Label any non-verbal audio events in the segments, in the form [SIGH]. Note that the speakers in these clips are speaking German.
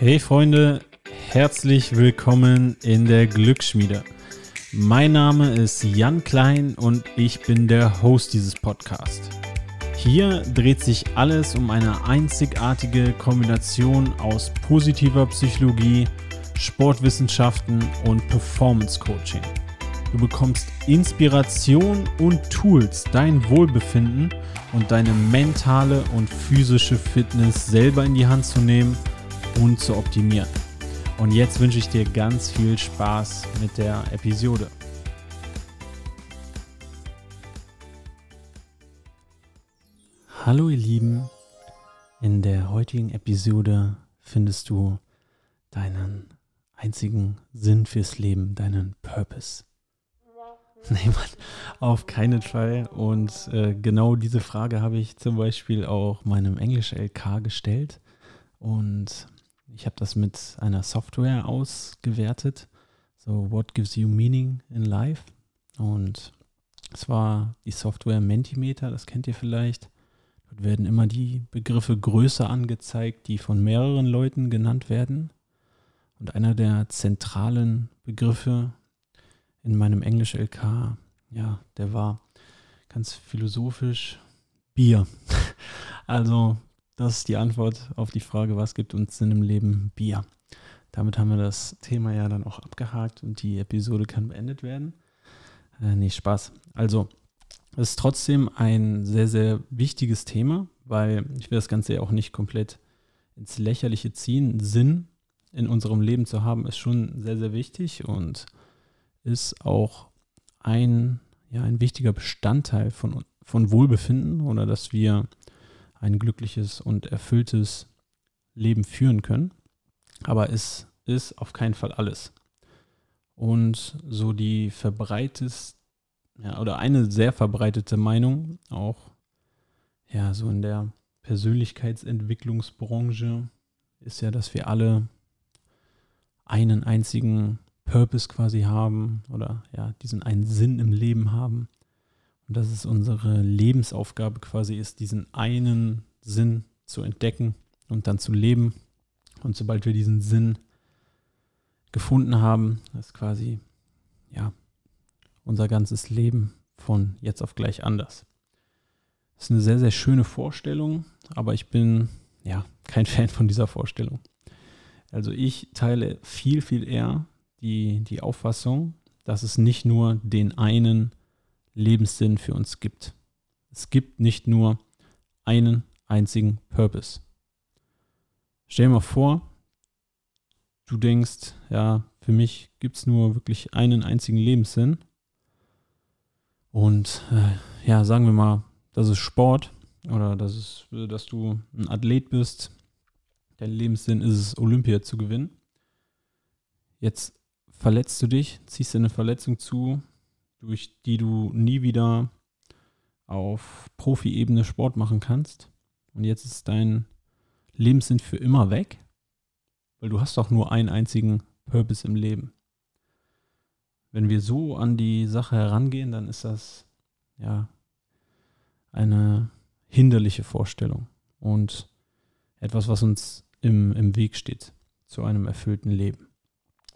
Hey Freunde, herzlich willkommen in der Glücksschmiede. Mein Name ist Jan Klein und ich bin der Host dieses Podcasts. Hier dreht sich alles um eine einzigartige Kombination aus positiver Psychologie, Sportwissenschaften und Performance Coaching. Du bekommst Inspiration und Tools, dein Wohlbefinden und deine mentale und physische Fitness selber in die Hand zu nehmen – und zu optimieren. Und jetzt wünsche ich dir ganz viel Spaß mit der Episode. Hallo ihr Lieben, in der heutigen Episode findest du deinen einzigen Sinn fürs Leben, deinen Purpose. [LAUGHS] Nee, Mann, auf keinen Fall. Und äh, genau diese Frage habe ich zum Beispiel auch meinem Englisch-LK gestellt. Und ich habe das mit einer Software ausgewertet. So, what gives you meaning in life? Und es war die Software Mentimeter, das kennt ihr vielleicht. Dort werden immer die Begriffe größer angezeigt, die von mehreren Leuten genannt werden. Und einer der zentralen Begriffe in meinem Englisch-LK, ja, der war ganz philosophisch Bier. [LAUGHS] Also das ist die Antwort auf die Frage, was gibt uns Sinn im Leben? Bier. Damit haben wir das Thema ja dann auch abgehakt und die Episode kann beendet werden. Äh, nee, Spaß. Also, es ist trotzdem ein sehr, sehr wichtiges Thema, weil ich will das Ganze ja auch nicht komplett ins Lächerliche ziehen. Sinn in unserem Leben zu haben, ist schon sehr, sehr wichtig und ist auch ein, ja, ein wichtiger Bestandteil von, von Wohlbefinden oder dass wir ein glückliches und erfülltes Leben führen können. Aber es ist auf keinen Fall alles. Und so die verbreitest, ja, oder eine sehr verbreitete Meinung, auch ja, so in der Persönlichkeitsentwicklungsbranche, ist ja, dass wir alle einen einzigen Purpose quasi haben oder ja, diesen einen Sinn im Leben haben. Und dass es unsere Lebensaufgabe quasi ist, diesen einen Sinn zu entdecken und dann zu leben. Und sobald wir diesen Sinn gefunden haben, ist quasi ja unser ganzes Leben von jetzt auf gleich anders. Das ist eine sehr, sehr schöne Vorstellung, aber ich bin ja kein [LAUGHS] Fan von dieser Vorstellung. Also ich teile viel, viel eher die, die Auffassung, dass es nicht nur den einen Lebenssinn für uns gibt. Es gibt nicht nur einen einzigen Purpose. Stell dir mal vor, du denkst, ja, für mich gibt es nur wirklich einen einzigen Lebenssinn. Und äh, ja, sagen wir mal, das ist Sport oder das ist, dass du ein Athlet bist. Dein Lebenssinn ist es, Olympia zu gewinnen. Jetzt verletzt du dich, ziehst dir eine Verletzung zu, durch die du nie wieder auf Profi-Ebene Sport machen kannst. Und jetzt ist dein Lebenssinn für immer weg, weil du hast doch nur einen einzigen Purpose im Leben. Wenn wir so an die Sache herangehen, dann ist das ja eine hinderliche Vorstellung und etwas, was uns im, im Weg steht zu einem erfüllten Leben.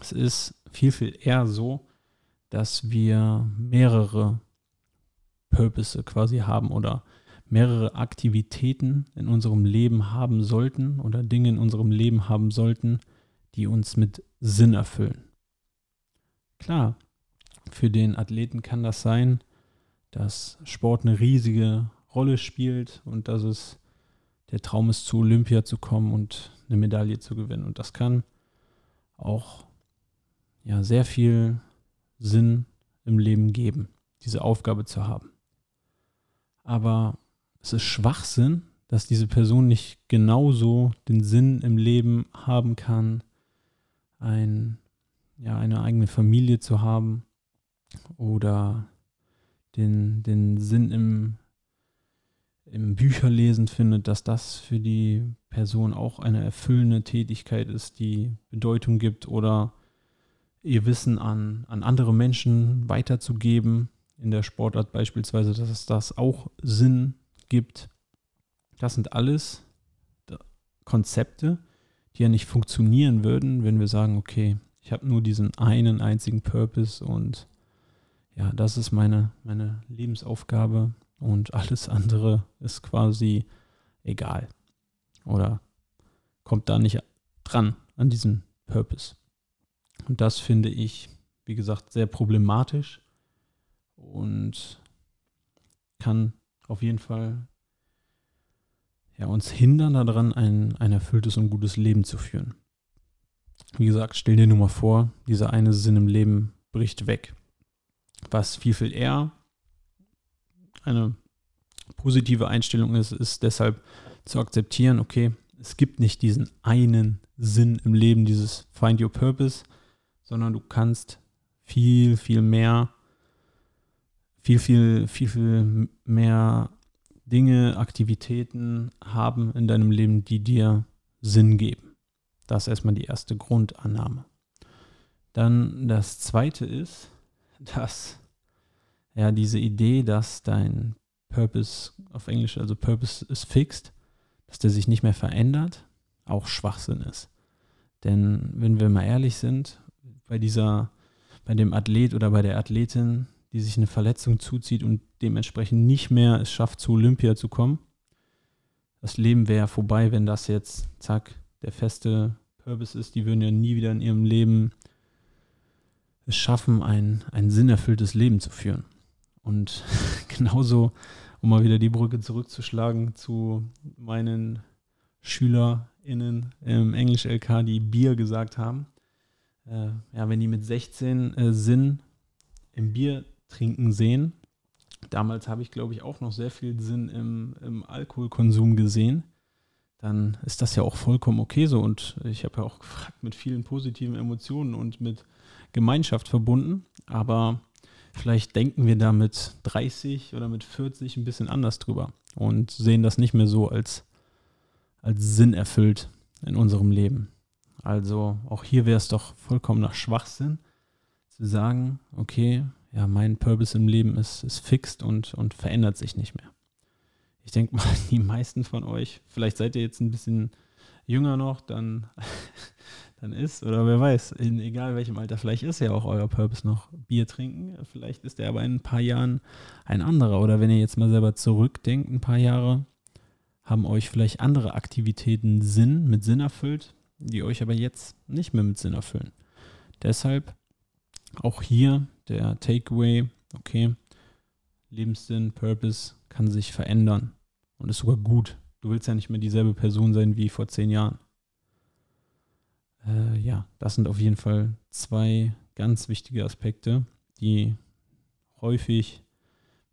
Es ist viel, viel eher so, dass wir mehrere Purpose quasi haben oder mehrere Aktivitäten in unserem Leben haben sollten oder Dinge in unserem Leben haben sollten, die uns mit Sinn erfüllen. Klar, für den Athleten kann das sein, dass Sport eine riesige Rolle spielt und dass es der Traum ist, zu Olympia zu kommen und eine Medaille zu gewinnen. Und das kann auch ja, sehr viel Sinn im Leben geben, diese Aufgabe zu haben. Aber es ist Schwachsinn, dass diese Person nicht genauso den Sinn im Leben haben kann, ein, ja, eine eigene Familie zu haben oder den, den Sinn im, im Bücherlesen findet, dass das für die Person auch eine erfüllende Tätigkeit ist, die Bedeutung gibt oder ihr Wissen an, an andere Menschen weiterzugeben. In der Sportart beispielsweise, dass es das auch Sinn gibt. Das sind alles Konzepte, die ja nicht funktionieren würden, wenn wir sagen, okay, ich habe nur diesen einen einzigen Purpose und ja, das ist meine, meine Lebensaufgabe und alles andere ist quasi egal oder kommt da nicht dran an diesen Purpose. Und das finde ich, wie gesagt, sehr problematisch und kann auf jeden Fall ja, uns hindern daran, ein, ein erfülltes und gutes Leben zu führen. Wie gesagt, stell dir nur mal vor, dieser eine Sinn im Leben bricht weg. Was viel, viel eher eine positive Einstellung ist, ist deshalb zu akzeptieren, okay, es gibt nicht diesen einen Sinn im Leben, dieses Find Your Purpose, sondern du kannst viel, viel mehr, viel, viel, viel, viel mehr Dinge, Aktivitäten haben in deinem Leben, die dir Sinn geben. Das ist erstmal die erste Grundannahme. Dann das zweite ist, dass ja diese Idee, dass dein Purpose auf Englisch, also Purpose ist fixed, dass der sich nicht mehr verändert, auch Schwachsinn ist. Denn wenn wir mal ehrlich sind, bei dieser, bei dem Athlet oder bei der Athletin, die sich eine Verletzung zuzieht und dementsprechend nicht mehr es schafft, zu Olympia zu kommen, das Leben wäre vorbei, wenn das jetzt, zack, der feste Purpose ist. Die würden ja nie wieder in ihrem Leben es schaffen, ein, ein sinnerfülltes Leben zu führen. Und [LAUGHS] genauso um mal wieder die Brücke zurückzuschlagen zu meinen SchülerInnen im Englisch-LK, die Bier gesagt haben. Äh, ja, wenn die mit 16 äh, Sinn im Bier trinken sehen, damals habe ich, glaube ich, auch noch sehr viel Sinn im, im Alkoholkonsum gesehen, dann ist das ja auch vollkommen okay so. Und ich habe ja auch gefragt, mit vielen positiven Emotionen und mit Gemeinschaft verbunden. Aber Vielleicht denken wir da mit 30 oder mit 40 ein bisschen anders drüber und sehen das nicht mehr so als, als Sinn erfüllt in unserem Leben. Also auch hier wäre es doch vollkommen nach Schwachsinn zu sagen, okay, ja, mein Purpose im Leben ist, ist fixed und, und verändert sich nicht mehr. Ich denke mal, [LAUGHS] die meisten von euch, vielleicht seid ihr jetzt ein bisschen jünger noch, dann [LAUGHS] dann ist. Oder wer weiß, in egal welchem Alter, vielleicht ist ja auch euer Purpose noch Bier trinken. Vielleicht ist der aber in ein paar Jahren ein anderer. Oder wenn ihr jetzt mal selber zurückdenkt, ein paar Jahre, haben euch vielleicht andere Aktivitäten Sinn, mit Sinn erfüllt, die euch aber jetzt nicht mehr mit Sinn erfüllen. Deshalb auch hier der Takeaway, okay, Lebenssinn, Purpose kann sich verändern und ist sogar gut. Du willst ja nicht mehr dieselbe Person sein wie vor zehn Jahren. Äh, ja, das sind auf jeden Fall zwei ganz wichtige Aspekte, die häufig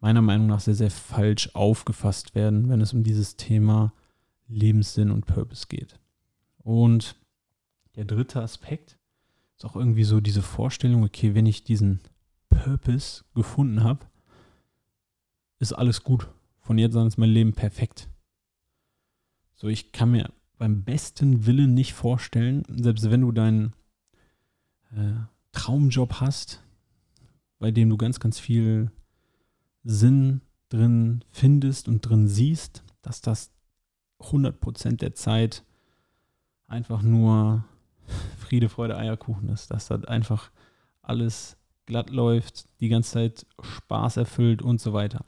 meiner Meinung nach sehr, sehr falsch aufgefasst werden, wenn es um dieses Thema Lebenssinn und Purpose geht. Und der dritte Aspekt ist auch irgendwie so diese Vorstellung, okay, wenn ich diesen Purpose gefunden habe, ist alles gut. Von jetzt an ist mein Leben perfekt. So, ich kann mir beim besten Willen nicht vorstellen, selbst wenn du deinen äh, Traumjob hast, bei dem du ganz, ganz viel Sinn drin findest und drin siehst, dass das 100% der Zeit einfach nur Friede, Freude, Eierkuchen ist, dass das einfach alles glatt läuft, die ganze Zeit Spaß erfüllt und so weiter.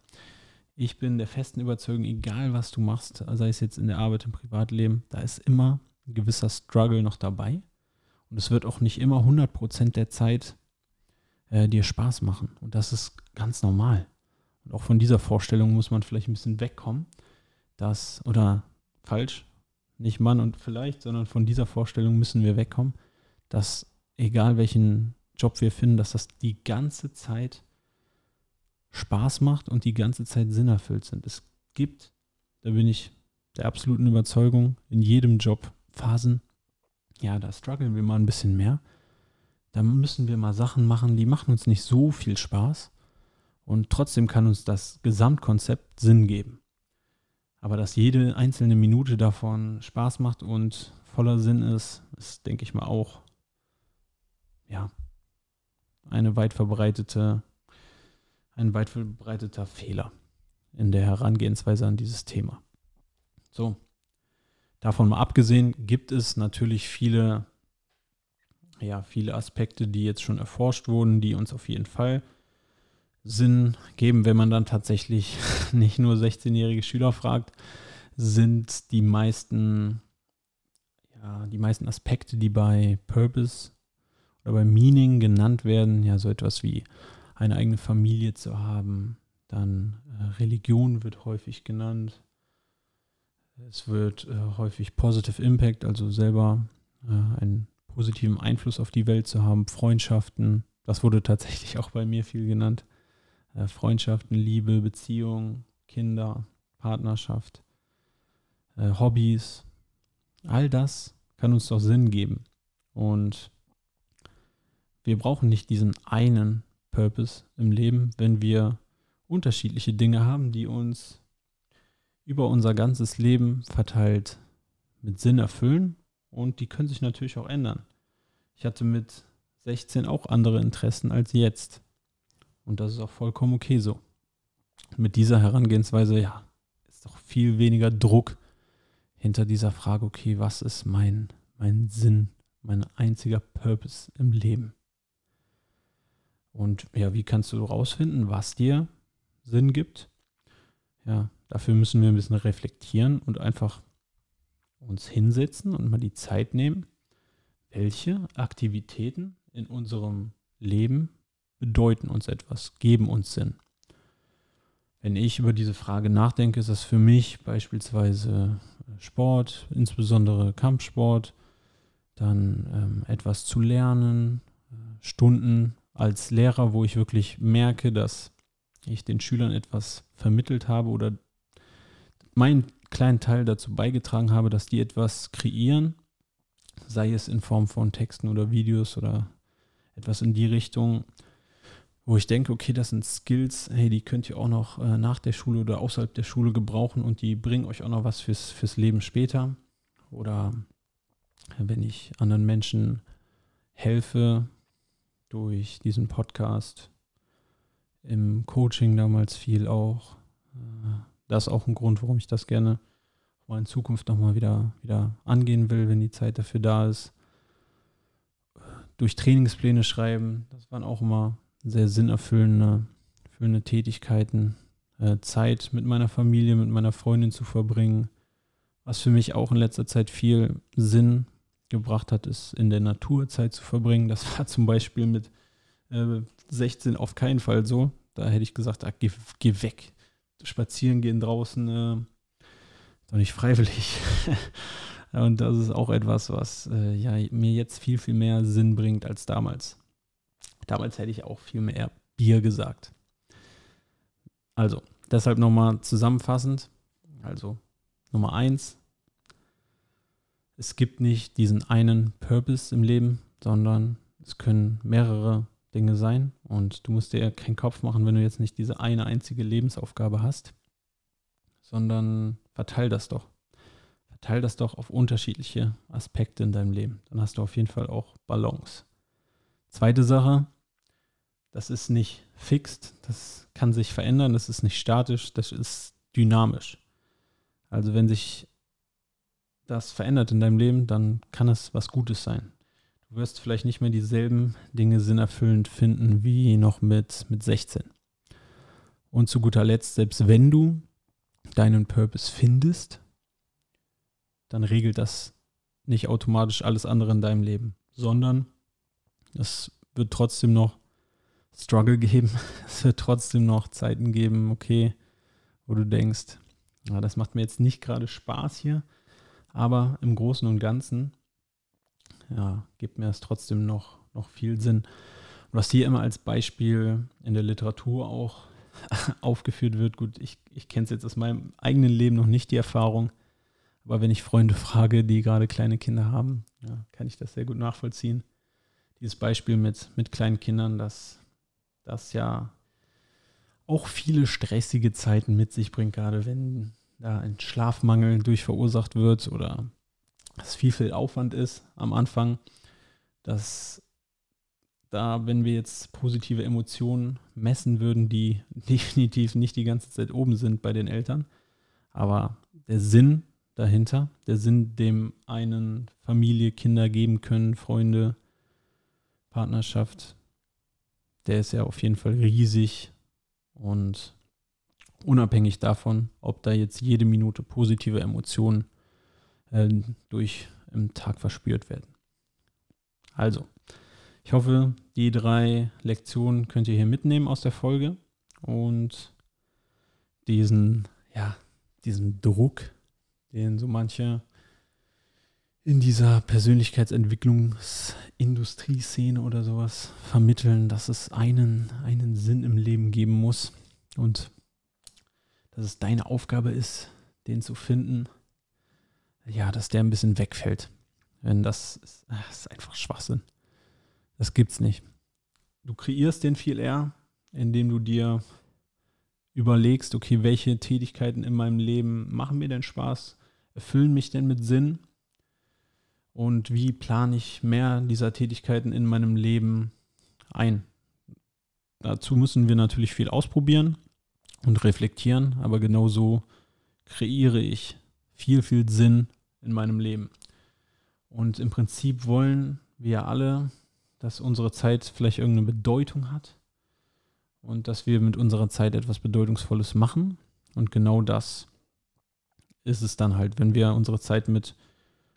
Ich bin der festen Überzeugung, egal was du machst, sei es jetzt in der Arbeit, im Privatleben, da ist immer ein gewisser Struggle noch dabei. Und es wird auch nicht immer 100% der Zeit äh, dir Spaß machen. Und das ist ganz normal. Und auch von dieser Vorstellung muss man vielleicht ein bisschen wegkommen, dass, oder falsch, nicht Mann und vielleicht, sondern von dieser Vorstellung müssen wir wegkommen, dass egal welchen Job wir finden, dass das die ganze Zeit Spaß macht und die ganze Zeit sinnerfüllt sind. Es gibt, da bin ich der absoluten Überzeugung, in jedem Job Phasen, ja, da strugglen wir mal ein bisschen mehr. Da müssen wir mal Sachen machen, die machen uns nicht so viel Spaß. Und trotzdem kann uns das Gesamtkonzept Sinn geben. Aber dass jede einzelne Minute davon Spaß macht und voller Sinn ist, ist, denke ich mal, auch ja, eine weit verbreitete ein weit verbreiteter Fehler in der Herangehensweise an dieses Thema. So, Davon mal abgesehen gibt es natürlich viele, ja, viele Aspekte, die jetzt schon erforscht wurden, die uns auf jeden Fall Sinn geben, wenn man dann tatsächlich [LAUGHS] nicht nur 16-jährige Schüler fragt, sind die meisten, ja, die meisten Aspekte, die bei Purpose oder bei Meaning genannt werden, ja, so etwas wie eine eigene Familie zu haben, dann äh, Religion wird häufig genannt. Es wird äh, häufig Positive Impact, also selber äh, einen positiven Einfluss auf die Welt zu haben, Freundschaften, das wurde tatsächlich auch bei mir viel genannt. Äh, Freundschaften, Liebe, Beziehung, Kinder, Partnerschaft, äh, Hobbys, all das kann uns doch Sinn geben. Und wir brauchen nicht diesen einen Purpose im Leben, wenn wir unterschiedliche Dinge haben, die uns über unser ganzes Leben verteilt mit Sinn erfüllen und die können sich natürlich auch ändern. Ich hatte mit 16 auch andere Interessen als jetzt und das ist auch vollkommen okay so. Mit dieser Herangehensweise, ja, ist doch viel weniger Druck hinter dieser Frage, okay, was ist mein, mein Sinn, mein einziger Purpose im Leben? Und ja, wie kannst du rausfinden, was dir Sinn gibt? Ja, dafür müssen wir ein bisschen reflektieren und einfach uns hinsetzen und mal die Zeit nehmen, welche Aktivitäten in unserem Leben bedeuten uns etwas, geben uns Sinn. Wenn ich über diese Frage nachdenke, ist das für mich beispielsweise Sport, insbesondere Kampfsport, dann ähm, etwas zu lernen, äh, Stunden als Lehrer, wo ich wirklich merke, dass ich den Schülern etwas vermittelt habe oder meinen kleinen Teil dazu beigetragen habe, dass die etwas kreieren, sei es in Form von Texten oder Videos oder etwas in die Richtung, wo ich denke, okay, das sind Skills, hey, die könnt ihr auch noch äh, nach der Schule oder außerhalb der Schule gebrauchen und die bringen euch auch noch was fürs, fürs Leben später. Oder wenn ich anderen Menschen helfe, durch diesen Podcast, im Coaching damals viel auch. Äh, das ist auch ein Grund, warum ich das gerne mal in Zukunft nochmal wieder, wieder angehen will, wenn die Zeit dafür da ist. Durch Trainingspläne schreiben, das waren auch immer sehr sinnerfüllende erfüllende Tätigkeiten. Äh, Zeit mit meiner Familie, mit meiner Freundin zu verbringen. Was für mich auch in letzter Zeit viel Sinn gebracht hat, ist in der Natur Zeit zu verbringen. Das war [LAUGHS] zum Beispiel mit äh, 16 auf keinen Fall so. Da hätte ich gesagt, ah, geh, geh, weg. Spazieren gehen draußen, äh, doch nicht freiwillig. [LAUGHS] Und das ist auch etwas, was äh, ja, mir jetzt viel, viel mehr Sinn bringt als damals. Damals hätte ich auch viel mehr Bier gesagt. Also, deshalb nochmal zusammenfassend. Also, Nummer eins, es gibt nicht diesen einen Purpose im Leben, sondern es können mehrere Dinge sein und du musst dir keinen Kopf machen, wenn du jetzt nicht diese eine einzige Lebensaufgabe hast, sondern verteil das doch. Verteil das doch auf unterschiedliche Aspekte in deinem Leben. Dann hast du auf jeden Fall auch Balance. Zweite Sache, das ist nicht fixt, das kann sich verändern, das ist nicht statisch, das ist dynamisch. Also wenn sich das verändert in deinem Leben, dann kann es was Gutes sein. Du wirst vielleicht nicht mehr dieselben Dinge sinnerfüllend finden wie noch mit, mit 16. Und zu guter Letzt, selbst wenn du deinen Purpose findest, dann regelt das nicht automatisch alles andere in deinem Leben, sondern es wird trotzdem noch Struggle geben. [LAUGHS] Es wird trotzdem noch Zeiten geben, okay, wo du denkst, ja, das macht mir jetzt nicht gerade Spaß hier, aber im Großen und Ganzen, ja, gibt mir es trotzdem noch, noch viel Sinn. Und was hier immer als Beispiel in der Literatur auch [LAUGHS] aufgeführt wird, gut, ich, ich kenne es jetzt aus meinem eigenen Leben noch nicht, die Erfahrung, aber wenn ich Freunde frage, die gerade kleine Kinder haben, ja, kann ich das sehr gut nachvollziehen. Dieses Beispiel mit, mit kleinen Kindern, dass das ja auch viele stressige Zeiten mit sich bringt, gerade wenn da ein Schlafmangel durch verursacht wird oder es viel, viel Aufwand ist am Anfang, dass da, wenn wir jetzt positive Emotionen messen würden, die [LAUGHS] definitiv nicht die ganze Zeit oben sind bei den Eltern, aber der Sinn dahinter. Der Sinn, dem einen Familie, Kinder geben können, Freunde, Partnerschaft, der ist ja auf jeden Fall riesig und unabhängig davon, ob da jetzt jede Minute positive Emotionen äh, durch im Tag verspürt werden. Also, ich hoffe, die drei Lektionen könnt ihr hier mitnehmen aus der Folge und diesen, ja, diesen Druck, den so manche in dieser Persönlichkeitsentwicklungsindustrieszene oder sowas vermitteln, dass es einen, einen Sinn im Leben geben muss und dass es deine Aufgabe ist, den zu finden, ja, dass der ein bisschen wegfällt. Wenn das ist, das ist einfach Schwachsinn. Das gibt's nicht. Du kreierst den viel eher, indem du dir überlegst, okay, welche Tätigkeiten in meinem Leben machen mir denn Spaß, erfüllen mich denn mit Sinn und wie plane ich mehr dieser Tätigkeiten in meinem Leben ein. Dazu müssen wir natürlich viel ausprobieren und reflektieren, aber genauso kreiere ich viel, viel Sinn in meinem Leben. Und im Prinzip wollen wir alle, dass unsere Zeit vielleicht irgendeine Bedeutung hat und dass wir mit unserer Zeit etwas Bedeutungsvolles machen. Und genau das ist es dann halt, wenn wir unsere Zeit mit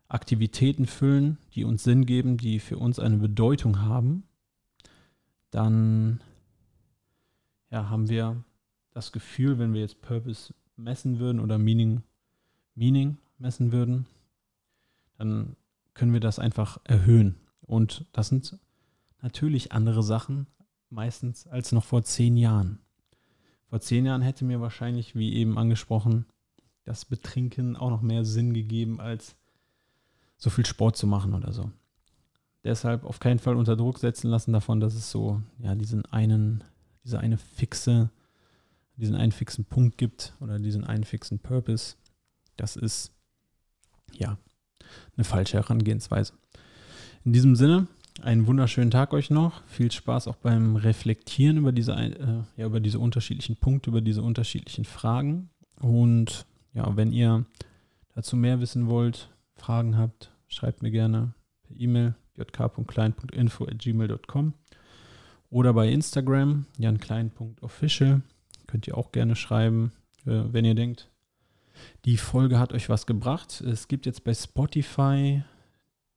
Aktivitäten füllen, die uns Sinn geben, die für uns eine Bedeutung haben, dann ja, haben wir das Gefühl, wenn wir jetzt Purpose messen würden oder Meaning, Meaning messen würden, dann können wir das einfach erhöhen. Und das sind natürlich andere Sachen, meistens als noch vor zehn Jahren. Vor zehn Jahren hätte mir wahrscheinlich, wie eben angesprochen, das Betrinken auch noch mehr Sinn gegeben, als so viel Sport zu machen oder so. Deshalb auf keinen Fall unter Druck setzen lassen davon, dass es so, ja, diesen einen, diese eine fixe, diesen einen fixen Punkt gibt oder diesen einen fixen Purpose. Das ist, ja, eine falsche Herangehensweise. In diesem Sinne, einen wunderschönen Tag euch noch. Viel Spaß auch beim Reflektieren über diese, äh, ja, über diese unterschiedlichen Punkte, über diese unterschiedlichen Fragen. Und ja, wenn ihr dazu mehr wissen wollt, Fragen habt, schreibt mir gerne per E-Mail jk.klein.info.gmail.com oder bei Instagram janklein.official. Könnt ihr auch gerne schreiben, äh, wenn ihr denkt, die Folge hat euch was gebracht. Es gibt jetzt bei Spotify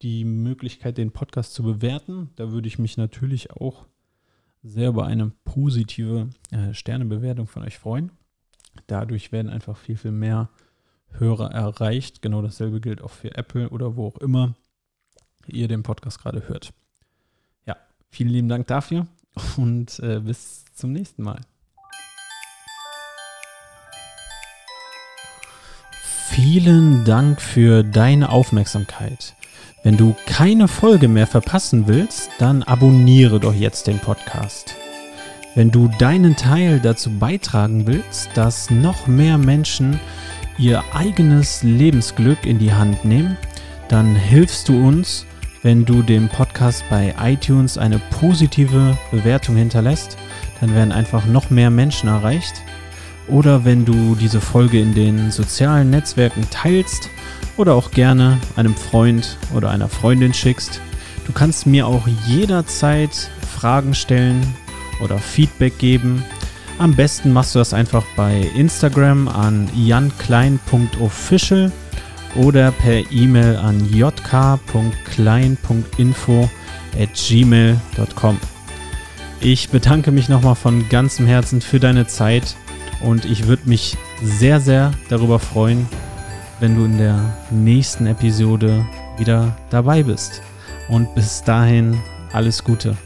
die Möglichkeit, den Podcast zu bewerten. Da würde ich mich natürlich auch sehr über eine positive äh, Sternebewertung von euch freuen. Dadurch werden einfach viel, viel mehr Hörer erreicht. Genau dasselbe gilt auch für Apple oder wo auch immer ihr den Podcast gerade hört. Ja, vielen lieben Dank dafür und äh, bis zum nächsten Mal. Vielen Dank für deine Aufmerksamkeit. Wenn du keine Folge mehr verpassen willst, dann abonniere doch jetzt den Podcast. Wenn du deinen Teil dazu beitragen willst, dass noch mehr Menschen ihr eigenes Lebensglück in die Hand nehmen, dann hilfst du uns, wenn du dem Podcast bei iTunes eine positive Bewertung hinterlässt. Dann werden einfach noch mehr Menschen erreicht. Oder wenn du diese Folge in den sozialen Netzwerken teilst oder auch gerne einem Freund oder einer Freundin schickst. Du kannst mir auch jederzeit Fragen stellen oder Feedback geben am besten machst du das einfach bei Instagram an janklein.official oder per E-Mail an jk.klein.info at gmail.com. Ich bedanke mich nochmal von ganzem Herzen für deine Zeit und ich würde mich sehr, sehr darüber freuen, wenn du in der nächsten Episode wieder dabei bist. Und bis dahin alles Gute.